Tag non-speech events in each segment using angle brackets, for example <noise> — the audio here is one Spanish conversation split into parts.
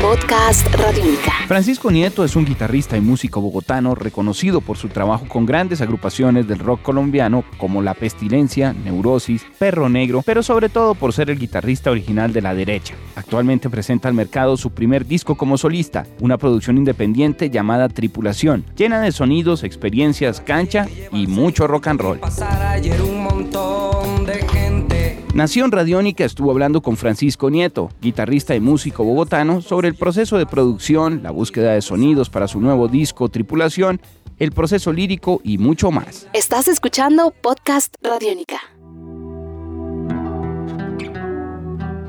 Podcast Radiónica. Francisco Nieto es un guitarrista y músico bogotano reconocido por su trabajo con grandes agrupaciones del rock colombiano como La Pestilencia, Neurosis, Perro Negro, pero sobre todo por ser el guitarrista original de La Derecha. Actualmente presenta al mercado su primer disco como solista, una producción independiente llamada Tripulación, llena de sonidos, experiencias, cancha y mucho rock and roll. Nación Radiónica estuvo hablando con Francisco Nieto, guitarrista y músico bogotano, sobre el proceso de producción, la búsqueda de sonidos para su nuevo disco Tripulación, el proceso lírico y mucho más. Estás escuchando Podcast Radiónica.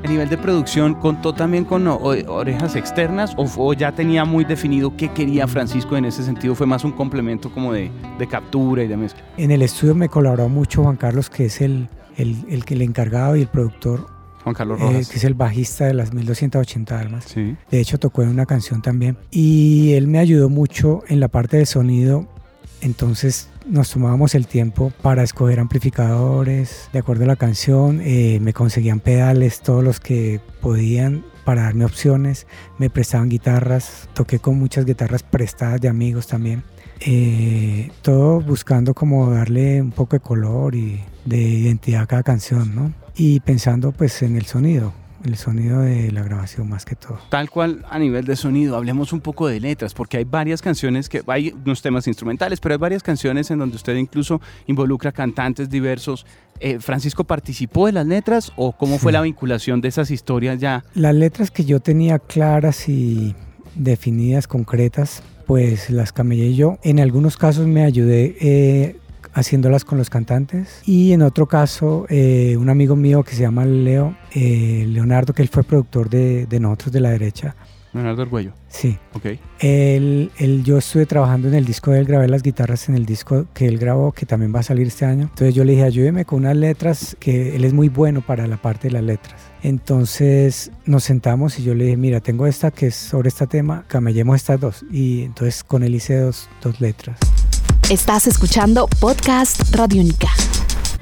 A nivel de producción, ¿contó también con orejas externas o, ya tenía muy definido qué quería Francisco en ese sentido? ¿Fue más un complemento como de, de captura y de mezcla? En el estudio me colaboró mucho Juan Carlos, que es el, el, que le encargaba y el productor. Juan Carlos eh, Rojas. que es el bajista de las 1280 almas. Sí. De hecho, tocó en una canción también. Y él me ayudó mucho en la parte de sonido. Entonces nos tomábamos el tiempo para escoger amplificadores de acuerdo a la canción. Eh, me conseguían pedales, todos los que podían para darme opciones. Me prestaban guitarras. Toqué con muchas guitarras prestadas de amigos también. Eh, todo buscando como darle un poco de color y de identidad a cada canción, ¿no? Y pensando pues en el sonido, el sonido de la grabación más que todo. Tal cual a nivel de sonido, hablemos un poco de letras, porque hay varias canciones que hay unos temas instrumentales, pero hay varias canciones en donde usted incluso involucra cantantes diversos. Eh, ¿Francisco participó de las letras o cómo fue la vinculación de esas historias ya? Las letras que yo tenía claras y definidas, concretas, pues las camellé yo. En algunos casos me ayudé eh, haciéndolas con los cantantes y en otro caso eh, un amigo mío que se llama Leo, eh, Leonardo, que él fue productor de, de nosotros de la derecha. Leonardo Arguello. Sí. Ok. Él, él, yo estuve trabajando en el disco de él, grabé las guitarras en el disco que él grabó, que también va a salir este año. Entonces yo le dije, ayúdeme con unas letras, que él es muy bueno para la parte de las letras. Entonces nos sentamos y yo le dije, mira, tengo esta que es sobre este tema, camellemos estas dos. Y entonces con él hice dos, dos letras. Estás escuchando Podcast Radiónica.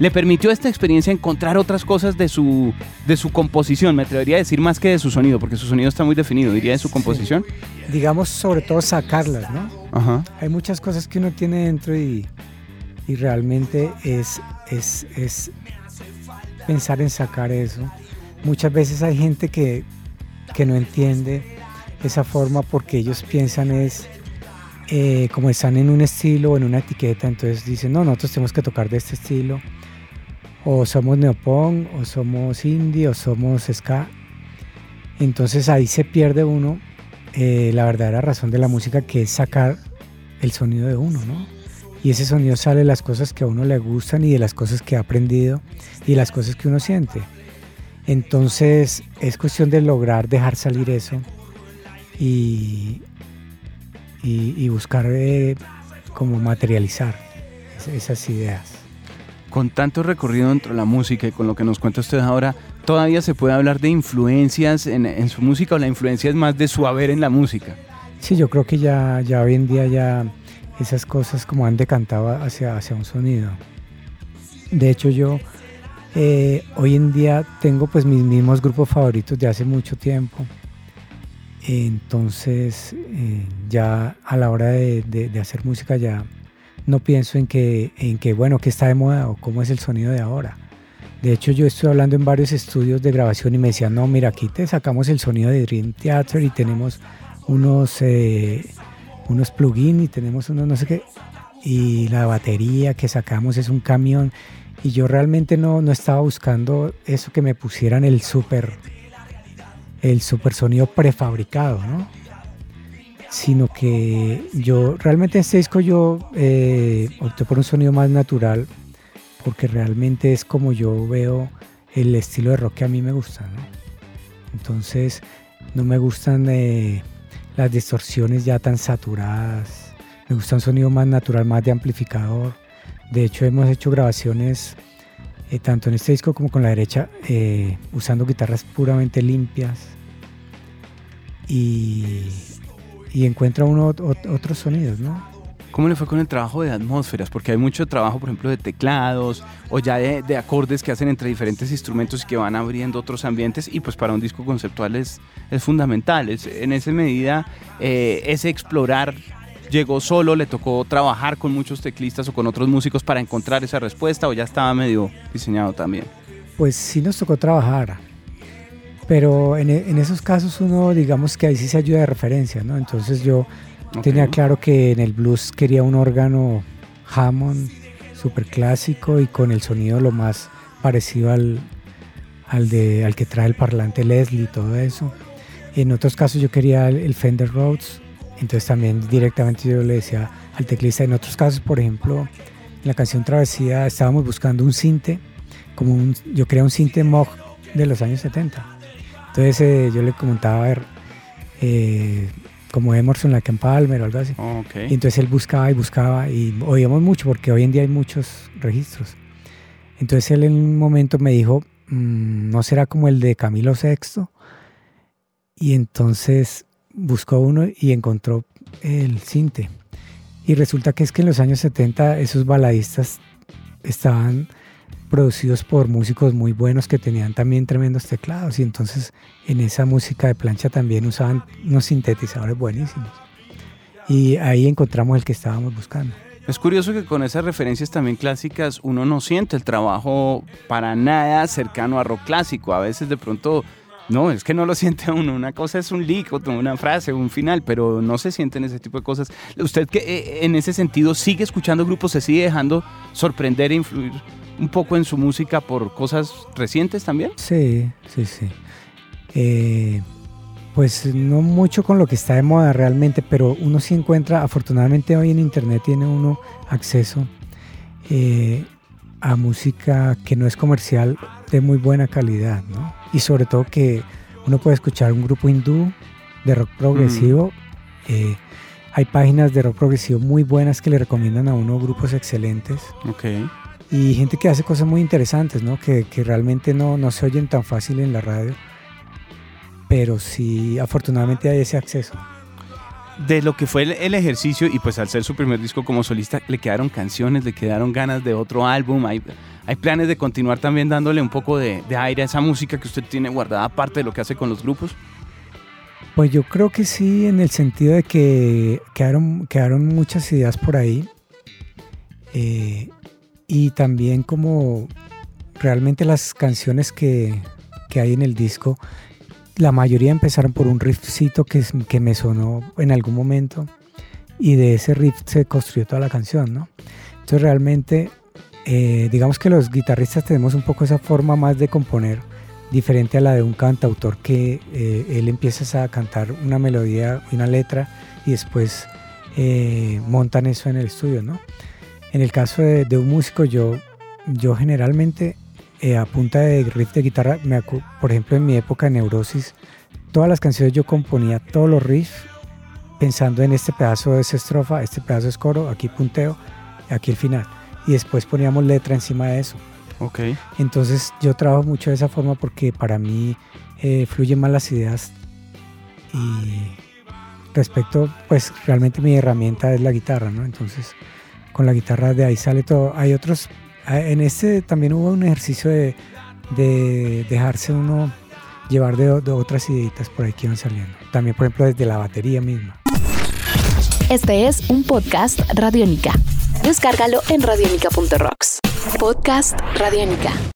¿Le permitió esta experiencia encontrar otras cosas de su, de su composición? Me atrevería a decir más que de su sonido, porque su sonido está muy definido, diría de su composición. Digamos, sobre todo sacarlas, ¿no? Ajá. Hay muchas cosas que uno tiene dentro y, y realmente es, es, es pensar en sacar eso Muchas veces hay gente que, no entiende esa forma porque ellos piensan es eh, como están en un estilo o en una etiqueta, entonces dicen, no, nosotros tenemos que tocar de este estilo, o somos neopong, o somos indie, o somos ska. Entonces ahí se pierde uno eh, la verdadera razón de la música, que es sacar el sonido de uno, ¿no? Y ese sonido sale de las cosas que a uno le gustan y de las cosas que ha aprendido y de las cosas que uno siente. Entonces es cuestión de lograr dejar salir eso y, y, buscar eh, como materializar esas ideas. Con tanto recorrido dentro de la música y con lo que nos cuenta usted ahora, ¿todavía se puede hablar de influencias en, su música o la influencia es más de su haber en la música? Sí, yo creo que ya, ya hoy en día ya esas cosas como han decantado hacia, hacia un sonido. De hecho yo eh, hoy en día tengo pues mis mismos grupos favoritos de hace mucho tiempo. Entonces eh, ya a la hora de, hacer música ya no pienso en que, en que, bueno, qué está de moda o cómo es el sonido de ahora. De hecho yo estoy hablando en varios estudios de grabación y me decían, no, mira, aquí te sacamos el sonido de Dream Theater y tenemos unos, eh, unos plugins y tenemos unos no sé qué. Y la batería que sacamos es un camión y yo realmente no, no estaba buscando eso que me pusieran el super, el super sonido prefabricado, ¿no? Sino que yo realmente en este disco yo eh, opté por un sonido más natural porque realmente es como yo veo el estilo de rock que a mí me gusta, ¿no? Entonces no me gustan eh, las distorsiones ya tan saturadas, me gusta un sonido más natural, más de amplificador de hecho, hemos hecho grabaciones eh, tanto en este disco como con la derecha eh, usando guitarras puramente limpias y, encuentra uno otros sonidos, ¿no? ¿Cómo le fue con el trabajo de atmósferas? Porque hay mucho trabajo, por ejemplo, de teclados o ya de, acordes que hacen entre diferentes instrumentos y que van abriendo otros ambientes y pues para un disco conceptual es, es fundamental. Es, en esa medida, eh, ese explorar llegó solo, le tocó trabajar con muchos teclistas o con otros músicos para encontrar esa respuesta o ya estaba medio diseñado también. Pues sí nos tocó trabajar, pero en, en esos casos uno digamos que ahí sí se ayuda de referencia, ¿no? Entonces yo Tenía claro que en el blues quería un órgano Hammond súper clásico y con el sonido lo más parecido al, al, de, al que trae el parlante Leslie y todo eso. En otros casos yo quería el, Fender Rhodes, entonces también directamente yo le decía al teclista. En otros casos, por ejemplo, en la canción Travesía estábamos buscando un cinte, como un, yo quería un cinte Moog de los años 70. Entonces eh, yo le comentaba, a ver, eh, como Emerson, la Palmer o algo así. Y entonces él buscaba y buscaba y oíamos mucho porque hoy en día hay muchos registros. Entonces él en un momento me dijo, mm, ¿no será como el de Camilo VI? Y entonces buscó uno y encontró el cinte. Y resulta que es que en los años 70 esos baladistas estaban producidos por músicos muy buenos que tenían también tremendos teclados y entonces en esa música de plancha también usaban unos sintetizadores buenísimos. Y ahí encontramos el que estábamos buscando. Es curioso que con esas referencias también clásicas uno no siente el trabajo para nada cercano a rock clásico. A veces de pronto, no, es que no lo <laughs> siente uno. Una cosa es un lick, una frase, un final, pero no se sienten ese tipo de cosas. ¿Usted que eh, en ese sentido sigue escuchando grupos, se sigue dejando sorprender e influir un poco en su música por cosas recientes también? Sí, sí, sí. Eh, pues no mucho con lo que está de moda realmente, pero uno sí encuentra, afortunadamente hoy en internet tiene uno acceso eh, a música que no es comercial de muy buena calidad, ¿no? Y sobre todo que uno puede escuchar un grupo hindú de rock progresivo. Mm. Eh, hay páginas de rock progresivo muy buenas que le recomiendan a uno grupos excelentes. Okay y gente que hace cosas muy interesantes, ¿no? Que, que realmente no, no, se oyen tan fácil en la radio, pero sí afortunadamente hay ese acceso. De lo que fue el, ejercicio y pues al ser su primer disco como solista, le quedaron canciones, le quedaron ganas de otro álbum, hay, hay planes de continuar también dándole un poco de, de aire a esa música que usted tiene guardada aparte de lo que hace con los grupos. Pues yo creo que sí, en el sentido de que quedaron, quedaron muchas ideas por ahí. Eh, y también como realmente las canciones que, que, hay en el disco, la mayoría empezaron por un riffcito que, que me sonó en algún momento y de ese riff se construyó toda la canción, ¿no? Entonces realmente, eh, digamos que los guitarristas tenemos un poco esa forma más de componer diferente a la de un cantautor que eh, él empieza a cantar una melodía una letra y después eh, montan eso en el estudio, ¿no? En el caso de, un músico, yo, yo generalmente eh, a punta de riff de guitarra, me por ejemplo en mi época de Neurosis, todas las canciones yo componía todos los riffs pensando en este pedazo de esa estrofa, este pedazo es coro, aquí punteo, aquí el final. Y después poníamos letra encima de eso. Ok. Entonces yo trabajo mucho de esa forma porque para mí eh, fluyen más las ideas y respecto, pues realmente mi herramienta es la guitarra, ¿no? Entonces con la guitarra de ahí sale todo. Hay otros, en este también hubo un ejercicio de, dejarse uno llevar de, otras ideitas por ahí que iban saliendo. También, por ejemplo, desde la batería misma. Este es un podcast Radiónica. Descárgalo en radiónica.rocks. Podcast Radiónica.